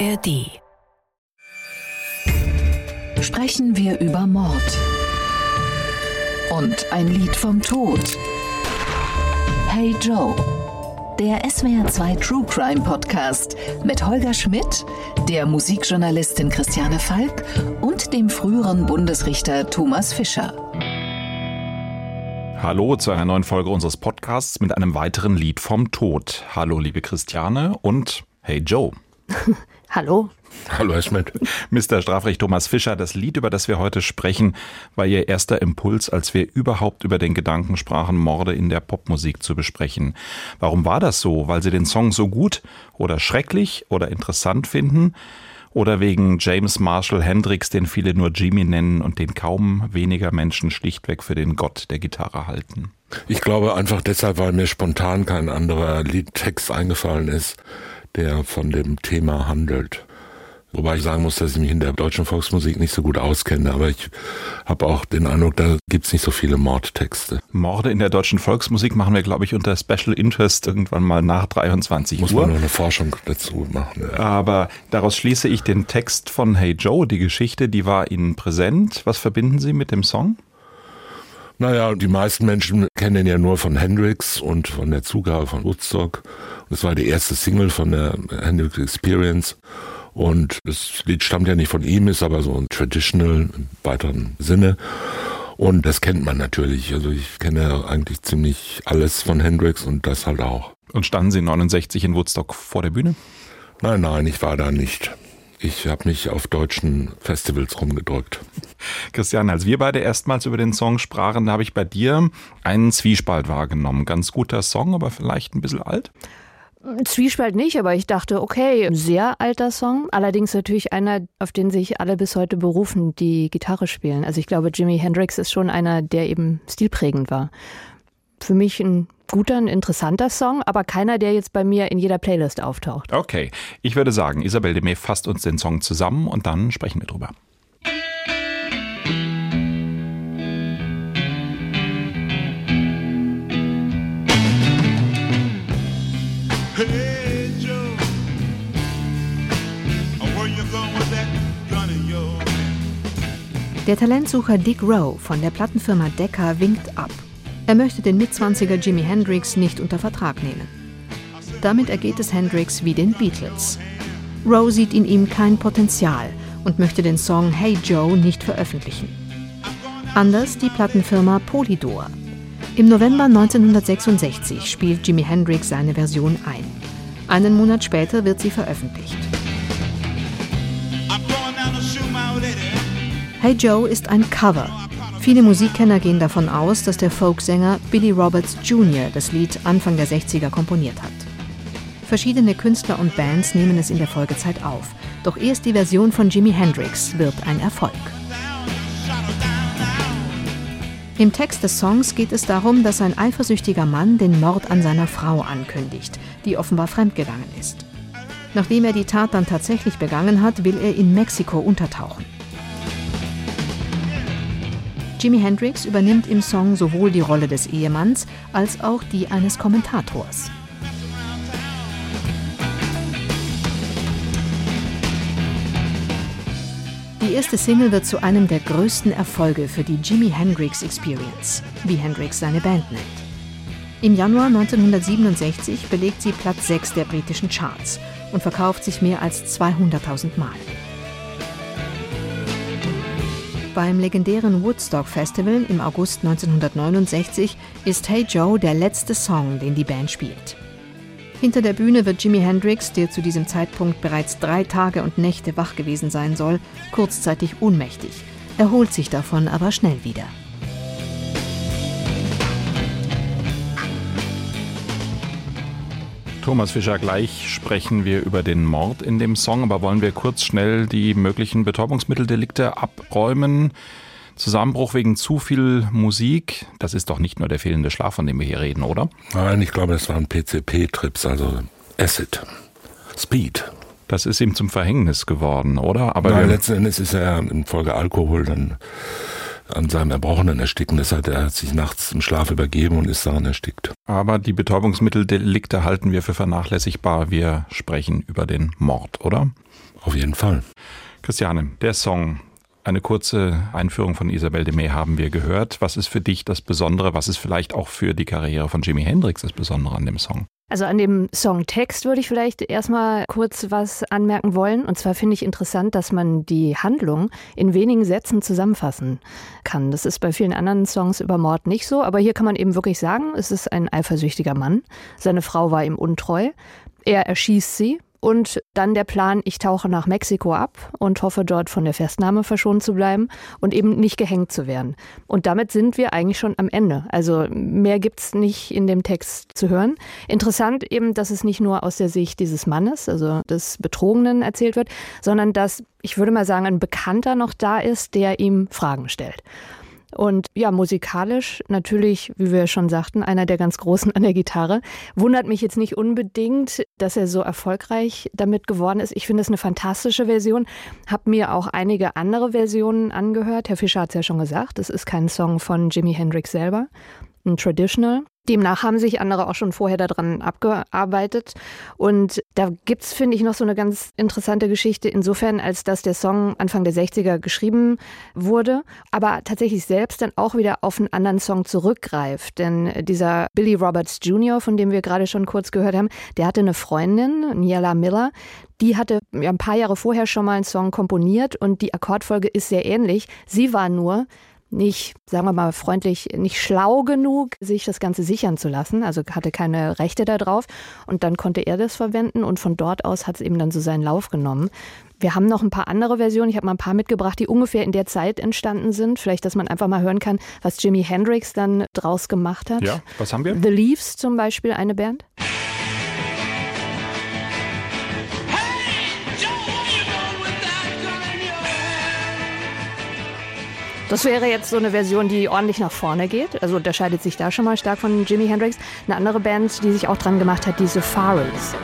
ARD. Sprechen wir über Mord. Und ein Lied vom Tod. Hey Joe. Der SWR2 True Crime Podcast mit Holger Schmidt, der Musikjournalistin Christiane Falk und dem früheren Bundesrichter Thomas Fischer. Hallo zu einer neuen Folge unseres Podcasts mit einem weiteren Lied vom Tod. Hallo liebe Christiane und Hey Joe. Hallo. Hallo, Herr Schmidt. Mr. Strafrecht Thomas Fischer, das Lied, über das wir heute sprechen, war Ihr erster Impuls, als wir überhaupt über den Gedanken sprachen, Morde in der Popmusik zu besprechen. Warum war das so? Weil Sie den Song so gut oder schrecklich oder interessant finden? Oder wegen James Marshall Hendricks, den viele nur Jimmy nennen und den kaum weniger Menschen schlichtweg für den Gott der Gitarre halten? Ich glaube einfach deshalb, weil mir spontan kein anderer Liedtext eingefallen ist, der von dem Thema handelt. Wobei ich sagen muss, dass ich mich in der deutschen Volksmusik nicht so gut auskenne, aber ich habe auch den Eindruck, da gibt's nicht so viele Mordtexte. Morde in der deutschen Volksmusik machen wir, glaube ich, unter Special Interest irgendwann mal nach 23 Muss Uhr. man noch eine Forschung dazu machen. Ja. Aber daraus schließe ich den Text von Hey Joe, die Geschichte, die war Ihnen präsent. Was verbinden Sie mit dem Song? Naja, die meisten Menschen kennen ihn ja nur von Hendrix und von der Zugabe von Woodstock. Das war die erste Single von der Hendrix Experience. Und das Lied stammt ja nicht von ihm, ist aber so ein Traditional im weiteren Sinne. Und das kennt man natürlich. Also ich kenne eigentlich ziemlich alles von Hendrix und das halt auch. Und standen Sie 69 in Woodstock vor der Bühne? Nein, nein, ich war da nicht. Ich habe mich auf deutschen Festivals rumgedrückt. Christian, als wir beide erstmals über den Song sprachen, da habe ich bei dir einen Zwiespalt wahrgenommen. Ganz guter Song, aber vielleicht ein bisschen alt. Zwiespalt nicht, aber ich dachte, okay, sehr alter Song. Allerdings natürlich einer, auf den sich alle bis heute berufen, die Gitarre spielen. Also ich glaube, Jimi Hendrix ist schon einer, der eben stilprägend war. Für mich ein guter, ein interessanter Song, aber keiner, der jetzt bei mir in jeder Playlist auftaucht. Okay, ich würde sagen, Isabel Demey fasst uns den Song zusammen und dann sprechen wir drüber. Der Talentsucher Dick Rowe von der Plattenfirma Decca winkt ab. Er möchte den Mitzwanziger Jimi Hendrix nicht unter Vertrag nehmen. Damit ergeht es Hendrix wie den Beatles. Rowe sieht in ihm kein Potenzial und möchte den Song Hey Joe nicht veröffentlichen. Anders die Plattenfirma Polydor. Im November 1966 spielt Jimi Hendrix seine Version ein. Einen Monat später wird sie veröffentlicht. Hey Joe ist ein Cover. Viele Musikkenner gehen davon aus, dass der Folksänger Billy Roberts Jr. das Lied Anfang der 60er komponiert hat. Verschiedene Künstler und Bands nehmen es in der Folgezeit auf. Doch erst die Version von Jimi Hendrix wird ein Erfolg. Im Text des Songs geht es darum, dass ein eifersüchtiger Mann den Mord an seiner Frau ankündigt, die offenbar fremdgegangen ist. Nachdem er die Tat dann tatsächlich begangen hat, will er in Mexiko untertauchen. Jimi Hendrix übernimmt im Song sowohl die Rolle des Ehemanns als auch die eines Kommentators. Die erste Single wird zu einem der größten Erfolge für die Jimi Hendrix Experience, wie Hendrix seine Band nennt. Im Januar 1967 belegt sie Platz 6 der britischen Charts und verkauft sich mehr als 200.000 Mal. Beim legendären Woodstock Festival im August 1969 ist Hey Joe der letzte Song, den die Band spielt. Hinter der Bühne wird Jimi Hendrix, der zu diesem Zeitpunkt bereits drei Tage und Nächte wach gewesen sein soll, kurzzeitig ohnmächtig, erholt sich davon aber schnell wieder. Thomas Fischer, gleich sprechen wir über den Mord in dem Song, aber wollen wir kurz schnell die möglichen Betäubungsmitteldelikte abräumen? Zusammenbruch wegen zu viel Musik, das ist doch nicht nur der fehlende Schlaf, von dem wir hier reden, oder? Nein, ich glaube, das waren PCP-Trips, also Acid, Speed. Das ist ihm zum Verhängnis geworden, oder? Aber Nein, letzten Endes ist er infolge Alkohol dann an seinem Erbrochenen ersticken. Das hat er hat sich nachts im Schlaf übergeben und ist daran erstickt. aber die Betäubungsmitteldelikte halten wir für vernachlässigbar. Wir sprechen über den Mord, oder? Auf jeden Fall. Christiane, der Song, eine kurze Einführung von Isabelle de May haben wir gehört. Was ist für dich das Besondere? Was ist vielleicht auch für die Karriere von Jimi Hendrix das Besondere an dem Song? Also an dem Songtext würde ich vielleicht erstmal kurz was anmerken wollen. Und zwar finde ich interessant, dass man die Handlung in wenigen Sätzen zusammenfassen kann. Das ist bei vielen anderen Songs über Mord nicht so, aber hier kann man eben wirklich sagen, es ist ein eifersüchtiger Mann. Seine Frau war ihm untreu. Er erschießt sie und dann der Plan, ich tauche nach Mexiko ab und hoffe dort von der Festnahme verschont zu bleiben und eben nicht gehängt zu werden. Und damit sind wir eigentlich schon am Ende. Also mehr gibt es nicht in dem Text zu hören. Interessant eben, dass es nicht nur aus der Sicht dieses Mannes, also des Betrogenen erzählt wird, sondern dass, ich würde mal sagen, ein Bekannter noch da ist, der ihm Fragen stellt. Und ja, musikalisch natürlich, wie wir schon sagten, einer der ganz Großen an der Gitarre. Wundert mich jetzt nicht unbedingt, dass er so erfolgreich damit geworden ist. Ich finde es eine fantastische Version. Hab mir auch einige andere Versionen angehört. Herr Fischer hat es ja schon gesagt, es ist kein Song von Jimi Hendrix selber. Ein Traditional. Demnach haben sich andere auch schon vorher daran abgearbeitet. Und da gibt's, finde ich, noch so eine ganz interessante Geschichte, insofern, als dass der Song Anfang der 60er geschrieben wurde, aber tatsächlich selbst dann auch wieder auf einen anderen Song zurückgreift. Denn dieser Billy Roberts Jr., von dem wir gerade schon kurz gehört haben, der hatte eine Freundin, Niala Miller, die hatte ein paar Jahre vorher schon mal einen Song komponiert und die Akkordfolge ist sehr ähnlich. Sie war nur nicht, sagen wir mal freundlich, nicht schlau genug, sich das Ganze sichern zu lassen. Also hatte keine Rechte darauf. Und dann konnte er das verwenden und von dort aus hat es eben dann so seinen Lauf genommen. Wir haben noch ein paar andere Versionen. Ich habe mal ein paar mitgebracht, die ungefähr in der Zeit entstanden sind. Vielleicht, dass man einfach mal hören kann, was Jimi Hendrix dann draus gemacht hat. Ja, was haben wir? The Leaves zum Beispiel, eine Band. Das wäre jetzt so eine Version, die ordentlich nach vorne geht. Also unterscheidet sich da schon mal stark von Jimi Hendrix. Eine andere Band, die sich auch dran gemacht hat, die Safaris.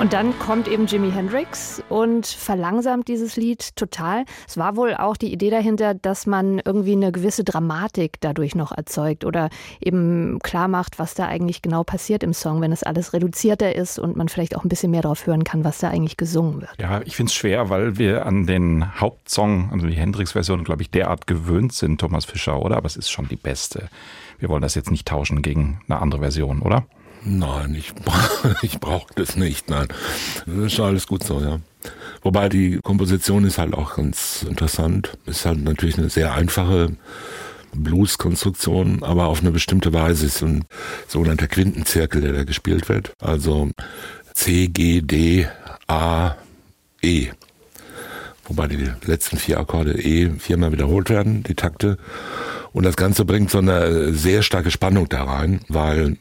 Und dann kommt eben Jimi Hendrix und verlangsamt dieses Lied total. Es war wohl auch die Idee dahinter, dass man irgendwie eine gewisse Dramatik dadurch noch erzeugt oder eben klar macht, was da eigentlich genau passiert im Song, wenn es alles reduzierter ist und man vielleicht auch ein bisschen mehr darauf hören kann, was da eigentlich gesungen wird. Ja, ich finde es schwer, weil wir an den Hauptsong, also die Hendrix-Version, glaube ich, derart gewöhnt sind, Thomas Fischer, oder? Aber es ist schon die beste. Wir wollen das jetzt nicht tauschen gegen eine andere Version, oder? Nein, ich, ich brauche das nicht. Nein, das ist alles gut so, ja. Wobei die Komposition ist halt auch ganz interessant. Ist halt natürlich eine sehr einfache Blues-Konstruktion, aber auf eine bestimmte Weise ist ein sogenannter Quintenzirkel, der da gespielt wird. Also C, G, D, A, E. Wobei die letzten vier Akkorde E viermal wiederholt werden, die Takte. Und das Ganze bringt so eine sehr starke Spannung da rein, weil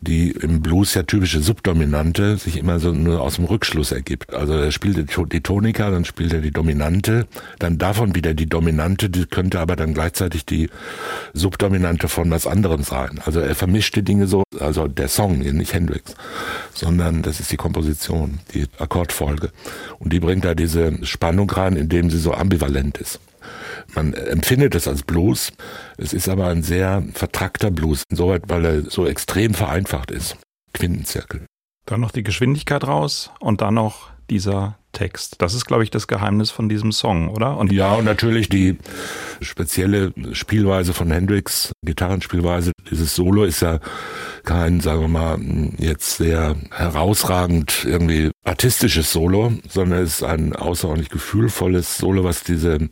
die im Blues ja typische Subdominante sich immer so nur aus dem Rückschluss ergibt. Also er spielt die Tonika, dann spielt er die Dominante, dann davon wieder die Dominante, die könnte aber dann gleichzeitig die Subdominante von was anderem sein. Also er vermischt die Dinge so, also der Song, nicht Hendrix, sondern das ist die Komposition, die Akkordfolge. Und die bringt da diese Spannung rein, indem sie so ambivalent ist. Man empfindet es als Blues. Es ist aber ein sehr vertrackter Blues, insoweit, weil er so extrem vereinfacht ist. Quintenzirkel. Dann noch die Geschwindigkeit raus und dann noch dieser Text. Das ist, glaube ich, das Geheimnis von diesem Song, oder? Und ja, und natürlich die spezielle Spielweise von Hendrix, Gitarrenspielweise. Dieses Solo ist ja kein, sagen wir mal, jetzt sehr herausragend irgendwie artistisches Solo, sondern es ist ein außerordentlich gefühlvolles Solo, was diese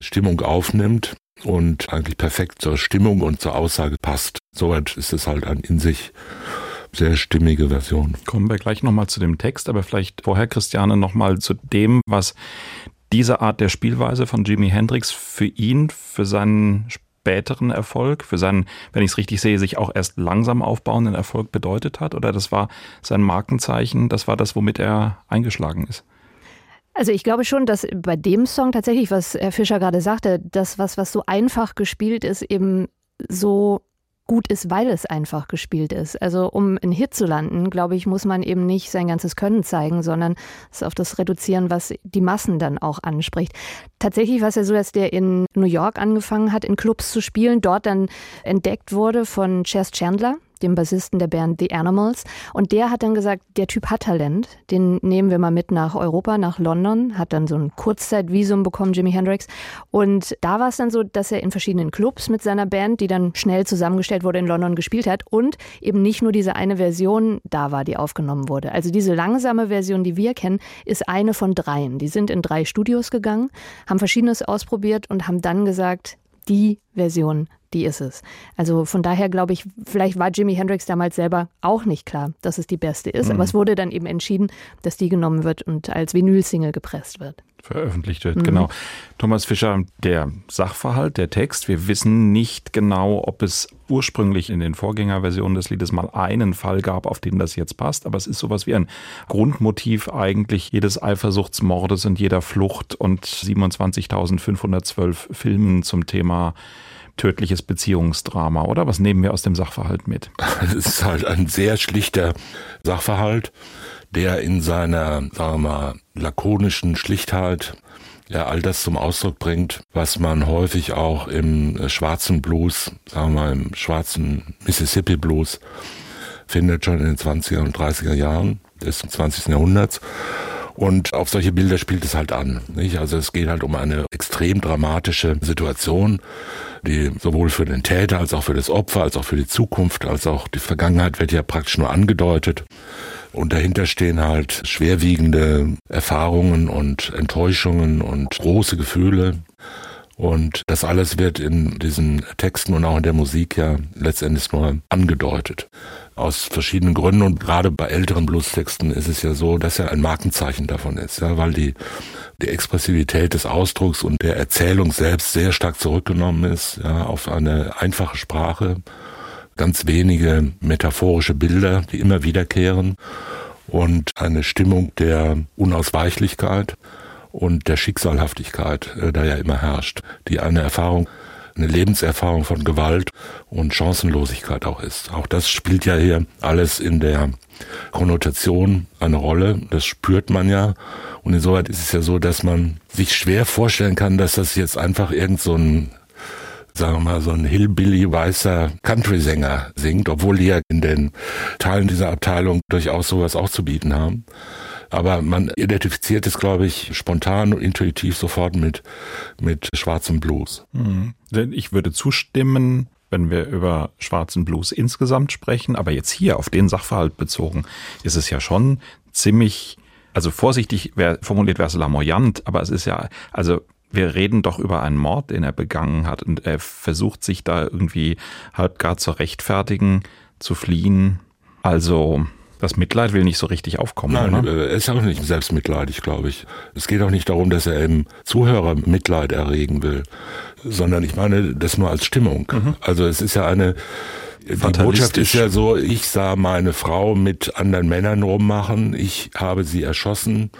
Stimmung aufnimmt und eigentlich perfekt zur Stimmung und zur Aussage passt. Soweit ist es halt ein in sich sehr stimmige Version. Kommen wir gleich nochmal zu dem Text, aber vielleicht vorher, Christiane, nochmal zu dem, was diese Art der Spielweise von Jimi Hendrix für ihn, für seinen späteren Erfolg, für seinen, wenn ich es richtig sehe, sich auch erst langsam aufbauenden Erfolg bedeutet hat? Oder das war sein Markenzeichen, das war das, womit er eingeschlagen ist? Also ich glaube schon, dass bei dem Song tatsächlich, was Herr Fischer gerade sagte, das, was, was so einfach gespielt ist, eben so gut ist, weil es einfach gespielt ist. Also um einen Hit zu landen, glaube ich, muss man eben nicht sein ganzes Können zeigen, sondern es auf das reduzieren, was die Massen dann auch anspricht. Tatsächlich war es ja so, dass der in New York angefangen hat, in Clubs zu spielen, dort dann entdeckt wurde von Chess Chandler, dem Bassisten der Band The Animals. Und der hat dann gesagt, der Typ hat Talent, den nehmen wir mal mit nach Europa, nach London, hat dann so ein Kurzzeitvisum bekommen, Jimi Hendrix. Und da war es dann so, dass er in verschiedenen Clubs mit seiner Band, die dann schnell zusammengestellt wurde, in London gespielt hat und eben nicht nur diese eine Version da war, die aufgenommen wurde. Also diese langsame Version, die wir kennen, ist eine von dreien. Die sind in drei Studios gegangen, haben verschiedenes ausprobiert und haben dann gesagt, die Version die ist es. Also von daher glaube ich, vielleicht war Jimi Hendrix damals selber auch nicht klar, dass es die beste ist, mhm. aber es wurde dann eben entschieden, dass die genommen wird und als Vinyl-Single gepresst wird. Veröffentlicht wird, mhm. genau. Thomas Fischer, der Sachverhalt, der Text, wir wissen nicht genau, ob es ursprünglich in den Vorgängerversionen des Liedes mal einen Fall gab, auf den das jetzt passt, aber es ist sowas wie ein Grundmotiv eigentlich jedes Eifersuchtsmordes und jeder Flucht und 27.512 Filmen zum Thema tödliches Beziehungsdrama, oder? Was nehmen wir aus dem Sachverhalt mit? Es ist halt ein sehr schlichter Sachverhalt, der in seiner, sagen wir mal, lakonischen Schlichtheit ja all das zum Ausdruck bringt, was man häufig auch im äh, schwarzen Blues, sagen wir mal im schwarzen Mississippi Blues findet, schon in den 20er und 30er Jahren des 20. Jahrhunderts. Und auf solche Bilder spielt es halt an. Nicht? Also es geht halt um eine extrem dramatische Situation, die sowohl für den Täter als auch für das Opfer, als auch für die Zukunft, als auch die Vergangenheit wird ja praktisch nur angedeutet. Und dahinter stehen halt schwerwiegende Erfahrungen und Enttäuschungen und große Gefühle. Und das alles wird in diesen Texten und auch in der Musik ja letztendlich nur angedeutet. Aus verschiedenen Gründen und gerade bei älteren Bluestexten ist es ja so, dass er ein Markenzeichen davon ist, ja, weil die, die Expressivität des Ausdrucks und der Erzählung selbst sehr stark zurückgenommen ist, ja, auf eine einfache Sprache, ganz wenige metaphorische Bilder, die immer wiederkehren. Und eine Stimmung der Unausweichlichkeit und der Schicksalhaftigkeit, äh, da ja immer herrscht, die eine Erfahrung, eine Lebenserfahrung von Gewalt und Chancenlosigkeit auch ist. Auch das spielt ja hier alles in der Konnotation eine Rolle. Das spürt man ja. Und insoweit ist es ja so, dass man sich schwer vorstellen kann, dass das jetzt einfach irgend so ein sagen wir mal, so ein Hillbilly weißer Country-Sänger singt, obwohl die ja in den Teilen dieser Abteilung durchaus sowas auch zu bieten haben. Aber man identifiziert es, glaube ich, spontan und intuitiv sofort mit, mit schwarzem Blues. Mhm. Ich würde zustimmen, wenn wir über schwarzen Blues insgesamt sprechen. Aber jetzt hier auf den Sachverhalt bezogen ist es ja schon ziemlich, also vorsichtig wär, formuliert wäre es lamoyant, aber es ist ja, also wir reden doch über einen Mord, den er begangen hat und er versucht sich da irgendwie halb gar zu rechtfertigen, zu fliehen. Also das Mitleid will nicht so richtig aufkommen. Nein, oder? Äh, er ist auch nicht selbstmitleidig, glaube ich. Es geht auch nicht darum, dass er im Zuhörer Mitleid erregen will, sondern ich meine das nur als Stimmung. Mhm. Also es ist ja eine, die Botschaft ist ja so, ich sah meine Frau mit anderen Männern rummachen, ich habe sie erschossen,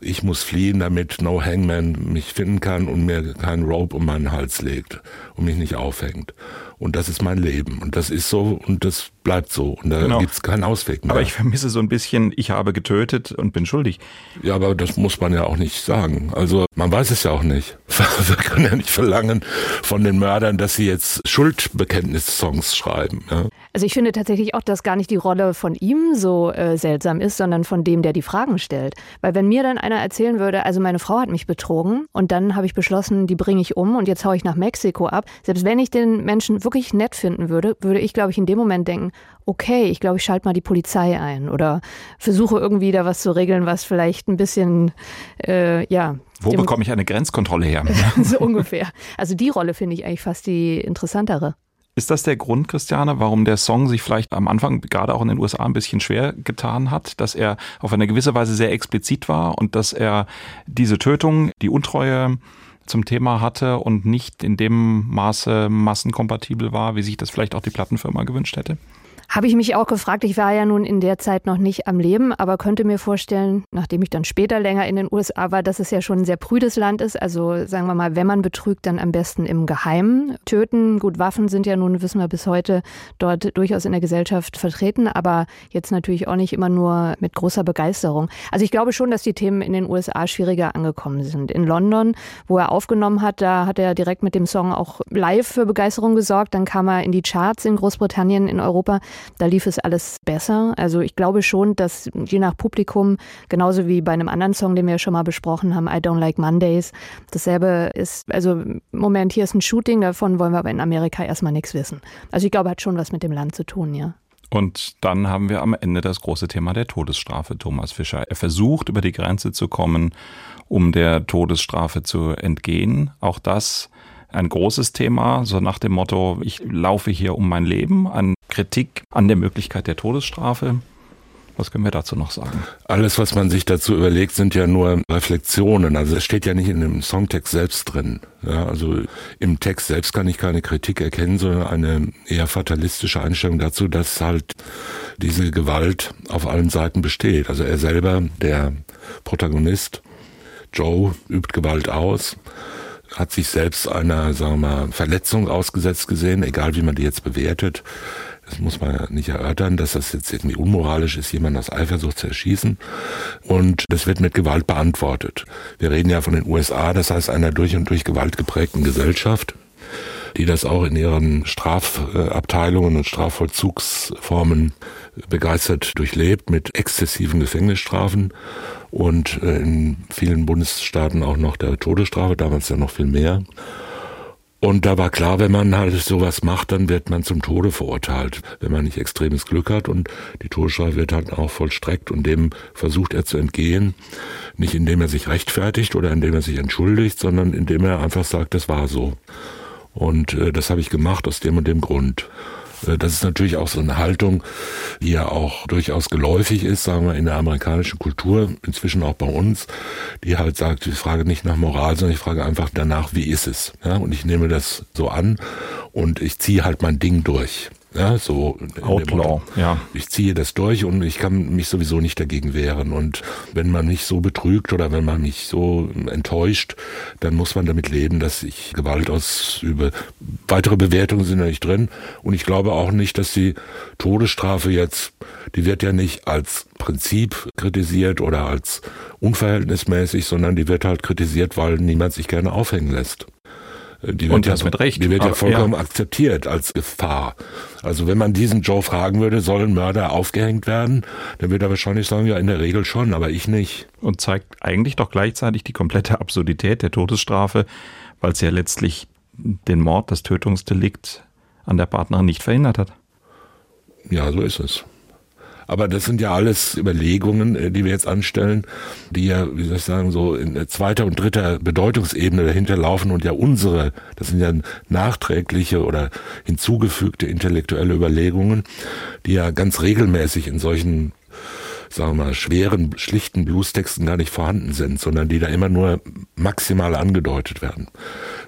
ich muss fliehen, damit No Hangman mich finden kann und mir keinen Rope um meinen Hals legt und mich nicht aufhängt. Und das ist mein Leben. Und das ist so und das bleibt so. Und da genau. gibt's keinen Ausweg mehr. Aber ich vermisse so ein bisschen, ich habe getötet und bin schuldig. Ja, aber das muss man ja auch nicht sagen. Also man weiß es ja auch nicht. Wir können ja nicht verlangen von den Mördern, dass sie jetzt Schuldbekenntnis-Songs schreiben. Ja? Also ich finde tatsächlich auch, dass gar nicht die Rolle von ihm so äh, seltsam ist, sondern von dem, der die Fragen stellt. Weil wenn mir dann einer erzählen würde, also meine Frau hat mich betrogen und dann habe ich beschlossen, die bringe ich um und jetzt haue ich nach Mexiko ab. Selbst wenn ich den Menschen wirklich nett finden würde, würde ich, glaube ich, in dem Moment denken, okay, ich glaube, ich schalte mal die Polizei ein oder versuche irgendwie da was zu regeln, was vielleicht ein bisschen, äh, ja. Wo bekomme ich eine Grenzkontrolle her? so ungefähr. Also die Rolle finde ich eigentlich fast die interessantere. Ist das der Grund, Christiane, warum der Song sich vielleicht am Anfang gerade auch in den USA ein bisschen schwer getan hat, dass er auf eine gewisse Weise sehr explizit war und dass er diese Tötung, die Untreue zum Thema hatte und nicht in dem Maße massenkompatibel war, wie sich das vielleicht auch die Plattenfirma gewünscht hätte? Habe ich mich auch gefragt. Ich war ja nun in der Zeit noch nicht am Leben, aber könnte mir vorstellen, nachdem ich dann später länger in den USA war, dass es ja schon ein sehr prüdes Land ist. Also sagen wir mal, wenn man betrügt, dann am besten im Geheimen. Töten, gut, Waffen sind ja nun, wissen wir bis heute, dort durchaus in der Gesellschaft vertreten, aber jetzt natürlich auch nicht immer nur mit großer Begeisterung. Also ich glaube schon, dass die Themen in den USA schwieriger angekommen sind. In London, wo er aufgenommen hat, da hat er direkt mit dem Song auch live für Begeisterung gesorgt. Dann kam er in die Charts in Großbritannien, in Europa. Da lief es alles besser. Also ich glaube schon, dass je nach Publikum, genauso wie bei einem anderen Song, den wir schon mal besprochen haben, I Don't Like Mondays, dasselbe ist, also Moment, hier ist ein Shooting, davon wollen wir aber in Amerika erstmal nichts wissen. Also ich glaube, hat schon was mit dem Land zu tun, ja. Und dann haben wir am Ende das große Thema der Todesstrafe, Thomas Fischer. Er versucht, über die Grenze zu kommen, um der Todesstrafe zu entgehen. Auch das ein großes Thema, so nach dem Motto, ich laufe hier um mein Leben, an Kritik an der Möglichkeit der Todesstrafe. Was können wir dazu noch sagen? Alles, was man sich dazu überlegt, sind ja nur Reflexionen. Also es steht ja nicht in dem Songtext selbst drin. Ja, also im Text selbst kann ich keine Kritik erkennen, sondern eine eher fatalistische Einstellung dazu, dass halt diese Gewalt auf allen Seiten besteht. Also er selber, der Protagonist, Joe, übt Gewalt aus hat sich selbst einer, sagen wir mal, Verletzung ausgesetzt gesehen, egal wie man die jetzt bewertet. Das muss man nicht erörtern, dass das jetzt irgendwie unmoralisch ist, jemanden aus Eifersucht zu erschießen. Und das wird mit Gewalt beantwortet. Wir reden ja von den USA, das heißt einer durch und durch Gewalt geprägten Gesellschaft die das auch in ihren Strafabteilungen und Strafvollzugsformen begeistert durchlebt mit exzessiven Gefängnisstrafen und äh, in vielen Bundesstaaten auch noch der Todesstrafe, damals ja noch viel mehr. Und da war klar, wenn man halt sowas macht, dann wird man zum Tode verurteilt, wenn man nicht extremes Glück hat. Und die Todesstrafe wird halt auch vollstreckt und dem versucht er zu entgehen. Nicht indem er sich rechtfertigt oder indem er sich entschuldigt, sondern indem er einfach sagt, das war so. Und äh, das habe ich gemacht aus dem und dem Grund. Äh, das ist natürlich auch so eine Haltung, die ja auch durchaus geläufig ist, sagen wir, in der amerikanischen Kultur, inzwischen auch bei uns, die halt sagt, ich frage nicht nach Moral, sondern ich frage einfach danach, wie ist es? Ja, und ich nehme das so an und ich ziehe halt mein Ding durch. Ja, so Outlaw, ja. Ich ziehe das durch und ich kann mich sowieso nicht dagegen wehren. Und wenn man mich so betrügt oder wenn man mich so enttäuscht, dann muss man damit leben, dass ich Gewalt ausübe. Weitere Bewertungen sind ja nicht drin. Und ich glaube auch nicht, dass die Todesstrafe jetzt, die wird ja nicht als Prinzip kritisiert oder als unverhältnismäßig, sondern die wird halt kritisiert, weil niemand sich gerne aufhängen lässt. Die und das ja, mit Recht. Die wird ja vollkommen ja. akzeptiert als Gefahr. Also wenn man diesen Joe fragen würde, sollen Mörder aufgehängt werden, dann würde er wahrscheinlich sagen, ja, in der Regel schon, aber ich nicht. Und zeigt eigentlich doch gleichzeitig die komplette Absurdität der Todesstrafe, weil es ja letztlich den Mord, das Tötungsdelikt an der Partnerin nicht verhindert hat. Ja, so ist es. Aber das sind ja alles Überlegungen, äh, die wir jetzt anstellen, die ja, wie soll ich sagen, so in zweiter und dritter Bedeutungsebene dahinter laufen und ja unsere, das sind ja nachträgliche oder hinzugefügte intellektuelle Überlegungen, die ja ganz regelmäßig in solchen sagen wir mal, schweren, schlichten Bluestexten gar nicht vorhanden sind, sondern die da immer nur maximal angedeutet werden.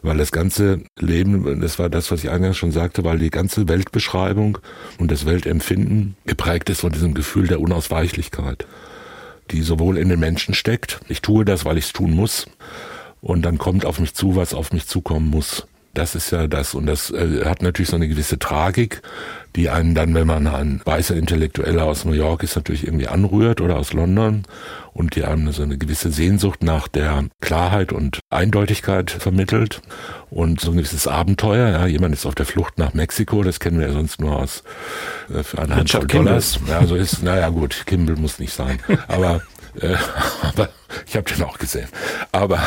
Weil das ganze Leben, das war das, was ich eingangs schon sagte, weil die ganze Weltbeschreibung und das Weltempfinden geprägt ist von diesem Gefühl der Unausweichlichkeit, die sowohl in den Menschen steckt, ich tue das, weil ich es tun muss, und dann kommt auf mich zu, was auf mich zukommen muss. Das ist ja das. Und das äh, hat natürlich so eine gewisse Tragik, die einen dann, wenn man ein weißer Intellektueller aus New York ist, natürlich irgendwie anrührt oder aus London und die einem so eine gewisse Sehnsucht nach der Klarheit und Eindeutigkeit vermittelt und so ein gewisses Abenteuer. Ja, jemand ist auf der Flucht nach Mexiko, das kennen wir ja sonst nur aus äh, für eine Handvoll Dollars. Ja, so ist, naja gut, Kimball muss nicht sein. Aber äh, aber ich habe den auch gesehen. Aber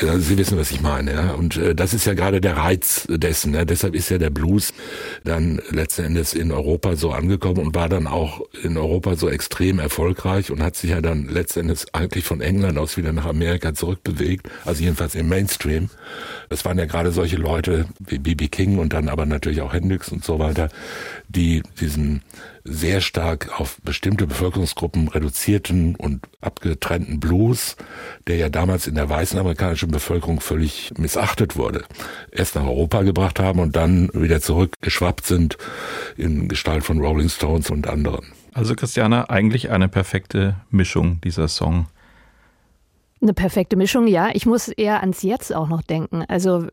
äh, Sie wissen, was ich meine. Ja? Und äh, das ist ja gerade der Reiz dessen. Ja? Deshalb ist ja der Blues dann letzten Endes in Europa so angekommen und war dann auch in Europa so extrem erfolgreich und hat sich ja dann letzten Endes eigentlich von England aus wieder nach Amerika zurückbewegt. Also jedenfalls im Mainstream. Das waren ja gerade solche Leute wie B.B. King und dann aber natürlich auch Hendrix und so weiter, die diesen sehr stark auf bestimmte Bevölkerungsgruppen reduzierten und abgetrennten Blues, der ja damals in der weißen amerikanischen Bevölkerung völlig missachtet wurde, erst nach Europa gebracht haben und dann wieder zurückgeschwappt sind in Gestalt von Rolling Stones und anderen. Also Christiane, eigentlich eine perfekte Mischung dieser Song. Eine perfekte Mischung, ja. Ich muss eher ans Jetzt auch noch denken. Also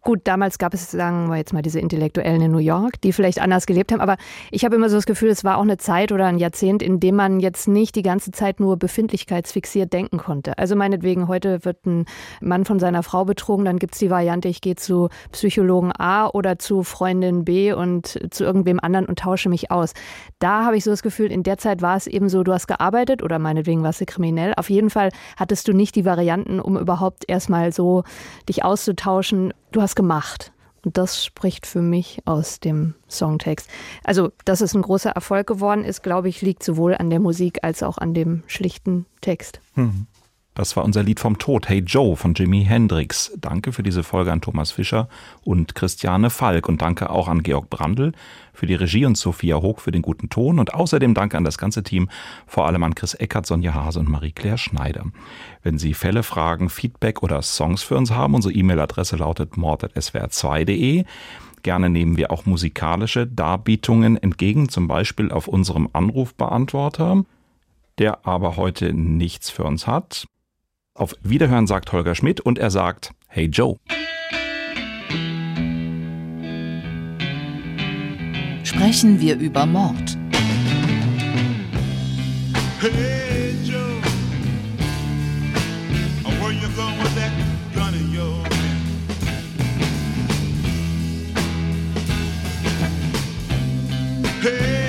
gut, damals gab es, sagen wir jetzt mal, diese Intellektuellen in New York, die vielleicht anders gelebt haben, aber ich habe immer so das Gefühl, es war auch eine Zeit oder ein Jahrzehnt, in dem man jetzt nicht die ganze Zeit nur befindlichkeitsfixiert denken konnte. Also meinetwegen, heute wird ein Mann von seiner Frau betrogen, dann gibt es die Variante, ich gehe zu Psychologen A oder zu Freundin B und zu irgendwem anderen und tausche mich aus. Da habe ich so das Gefühl, in der Zeit war es eben so, du hast gearbeitet oder meinetwegen warst du kriminell. Auf jeden Fall hattest du nicht nicht die Varianten, um überhaupt erstmal so dich auszutauschen. Du hast gemacht. Und das spricht für mich aus dem Songtext. Also, dass es ein großer Erfolg geworden ist, glaube ich, liegt sowohl an der Musik als auch an dem schlichten Text. Hm. Das war unser Lied vom Tod, Hey Joe von Jimi Hendrix. Danke für diese Folge an Thomas Fischer und Christiane Falk und danke auch an Georg Brandl für die Regie und Sophia Hoog für den guten Ton und außerdem danke an das ganze Team, vor allem an Chris Eckert, Sonja Hase und Marie-Claire Schneider. Wenn Sie Fälle, Fragen, Feedback oder Songs für uns haben, unsere E-Mail-Adresse lautet mord.swr2.de. Gerne nehmen wir auch musikalische Darbietungen entgegen, zum Beispiel auf unserem Anrufbeantworter, der aber heute nichts für uns hat. Auf Wiederhören sagt Holger Schmidt und er sagt, Hey Joe. Sprechen wir über Mord. Hey Joe, where you going with that gun? Hey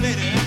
lady.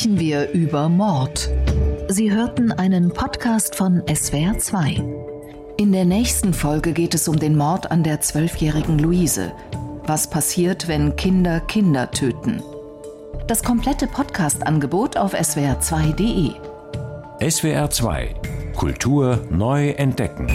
Sprechen wir über Mord. Sie hörten einen Podcast von SWR2. In der nächsten Folge geht es um den Mord an der zwölfjährigen Luise. Was passiert, wenn Kinder Kinder töten? Das komplette Podcast-Angebot auf swr2.de. SWR 2 Kultur neu entdecken.